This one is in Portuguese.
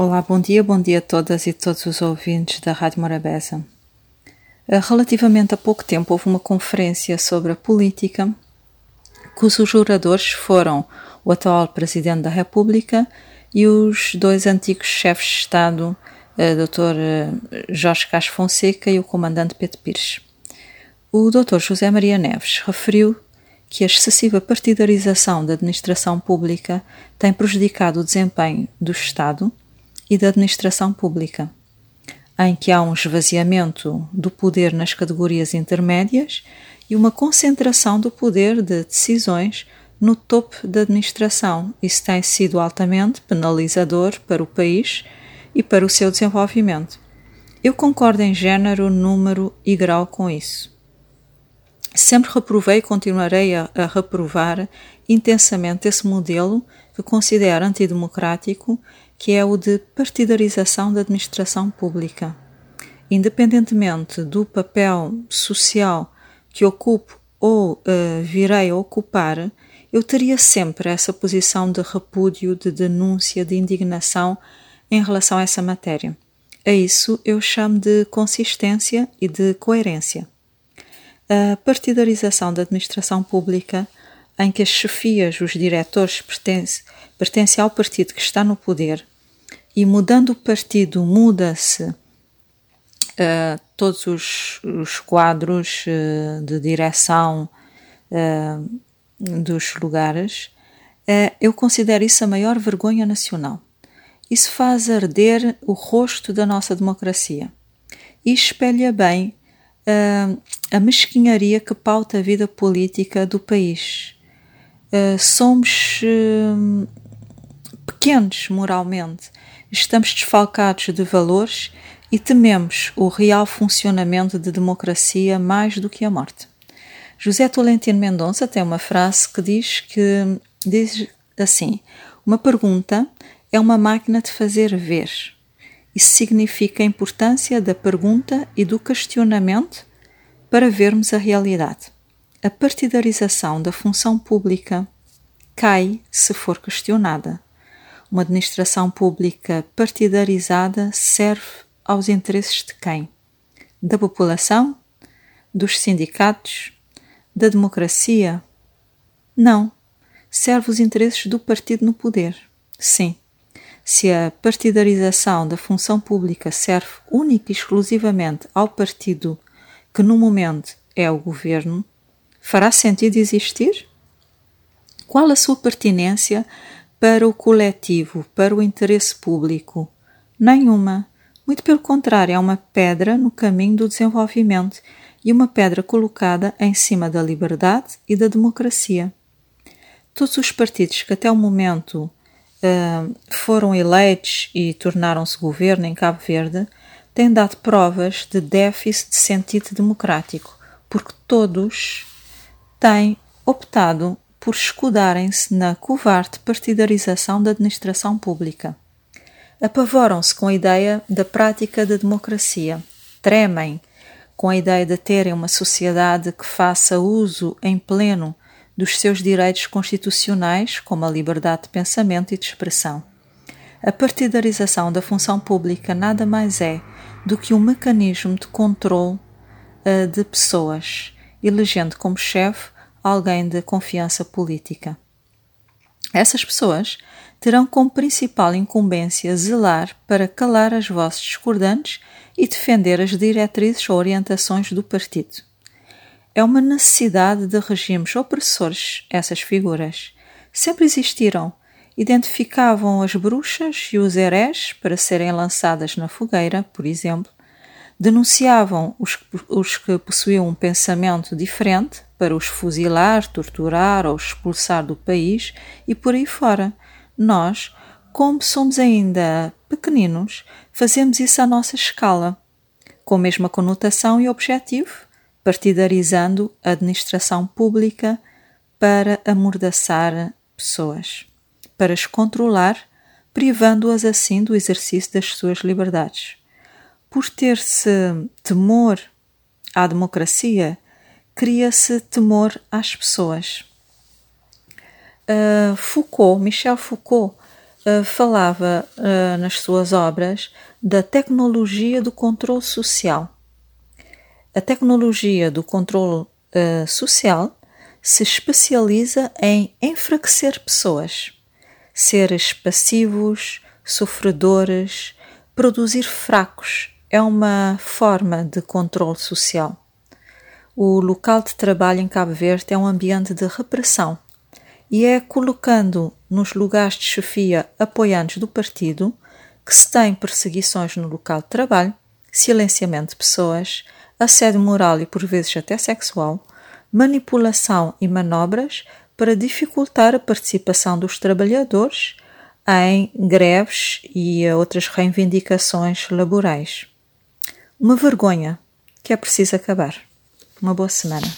Olá, bom dia, bom dia a todas e todos os ouvintes da Rádio Morabeza. Eh, relativamente a pouco tempo houve uma conferência sobre a política cujos oradores foram o atual Presidente da República e os dois antigos chefes de Estado, eh, Dr. Eh, Jorge Castro Fonseca e o Comandante Pedro Pires. O Dr. José Maria Neves referiu que a excessiva partidarização da administração pública tem prejudicado o desempenho do Estado e da administração pública, em que há um esvaziamento do poder nas categorias intermédias e uma concentração do poder de decisões no topo da administração. Isso tem sido altamente penalizador para o país e para o seu desenvolvimento. Eu concordo em género, número e grau com isso. Sempre reprovei e continuarei a, a reprovar intensamente esse modelo que considero antidemocrático que é o de partidarização da administração pública. Independentemente do papel social que ocupo ou uh, virei a ocupar, eu teria sempre essa posição de repúdio, de denúncia, de indignação em relação a essa matéria. A isso eu chamo de consistência e de coerência. A partidarização da administração pública, em que as chefias, os diretores pertencem, pertencem ao partido que está no poder, e mudando o partido, muda-se uh, todos os, os quadros uh, de direção uh, dos lugares, eu considero isso a maior vergonha nacional. Isso faz arder o rosto da nossa democracia e espelha bem a mesquinharia que pauta a vida política do país. Somos pequenos moralmente estamos desfalcados de valores e tememos o real funcionamento de democracia mais do que a morte. José Tolentino Mendonça tem uma frase que diz que diz assim: uma pergunta é uma máquina de fazer ver. Isso significa a importância da pergunta e do questionamento para vermos a realidade. A partidarização da função pública cai se for questionada. Uma administração pública partidarizada serve aos interesses de quem? Da população? Dos sindicatos? Da democracia? Não. Serve os interesses do partido no poder. Sim. Se a partidarização da função pública serve única e exclusivamente ao partido que no momento é o governo, fará sentido existir? Qual a sua pertinência para o coletivo, para o interesse público? Nenhuma. Muito pelo contrário, é uma pedra no caminho do desenvolvimento e uma pedra colocada em cima da liberdade e da democracia. Todos os partidos que até o momento uh, foram eleitos e tornaram-se governo em Cabo Verde têm dado provas de déficit de sentido democrático, porque todos têm optado por escudarem-se na covarde partidarização da administração pública. Apavoram-se com a ideia da prática da democracia, tremem com a ideia de terem uma sociedade que faça uso em pleno dos seus direitos constitucionais, como a liberdade de pensamento e de expressão. A partidarização da função pública nada mais é do que um mecanismo de controle uh, de pessoas, elegendo como chefe alguém de confiança política. Essas pessoas terão como principal incumbência zelar para calar as vozes discordantes e defender as diretrizes ou orientações do partido. É uma necessidade de regimes opressores essas figuras. Sempre existiram. Identificavam as bruxas e os herés para serem lançadas na fogueira, por exemplo, denunciavam os, os que possuíam um pensamento diferente para os fuzilar, torturar ou expulsar do país e por aí fora. Nós, como somos ainda pequeninos, fazemos isso à nossa escala, com a mesma conotação e objetivo, partidarizando a administração pública para amordaçar pessoas, para as controlar, privando-as assim do exercício das suas liberdades. Por ter-se temor à democracia, cria-se temor às pessoas. Uh, Foucault, Michel Foucault, uh, falava uh, nas suas obras da tecnologia do controle social. A tecnologia do controle social se especializa em enfraquecer pessoas, seres passivos, sofredores, produzir fracos. É uma forma de controle social. O local de trabalho em Cabo Verde é um ambiente de repressão e é colocando nos lugares de chefia apoiantes do partido que se tem perseguições no local de trabalho, silenciamento de pessoas, assédio moral e por vezes até sexual, manipulação e manobras para dificultar a participação dos trabalhadores em greves e outras reivindicações laborais. Uma vergonha que é preciso acabar. Uma boa semana.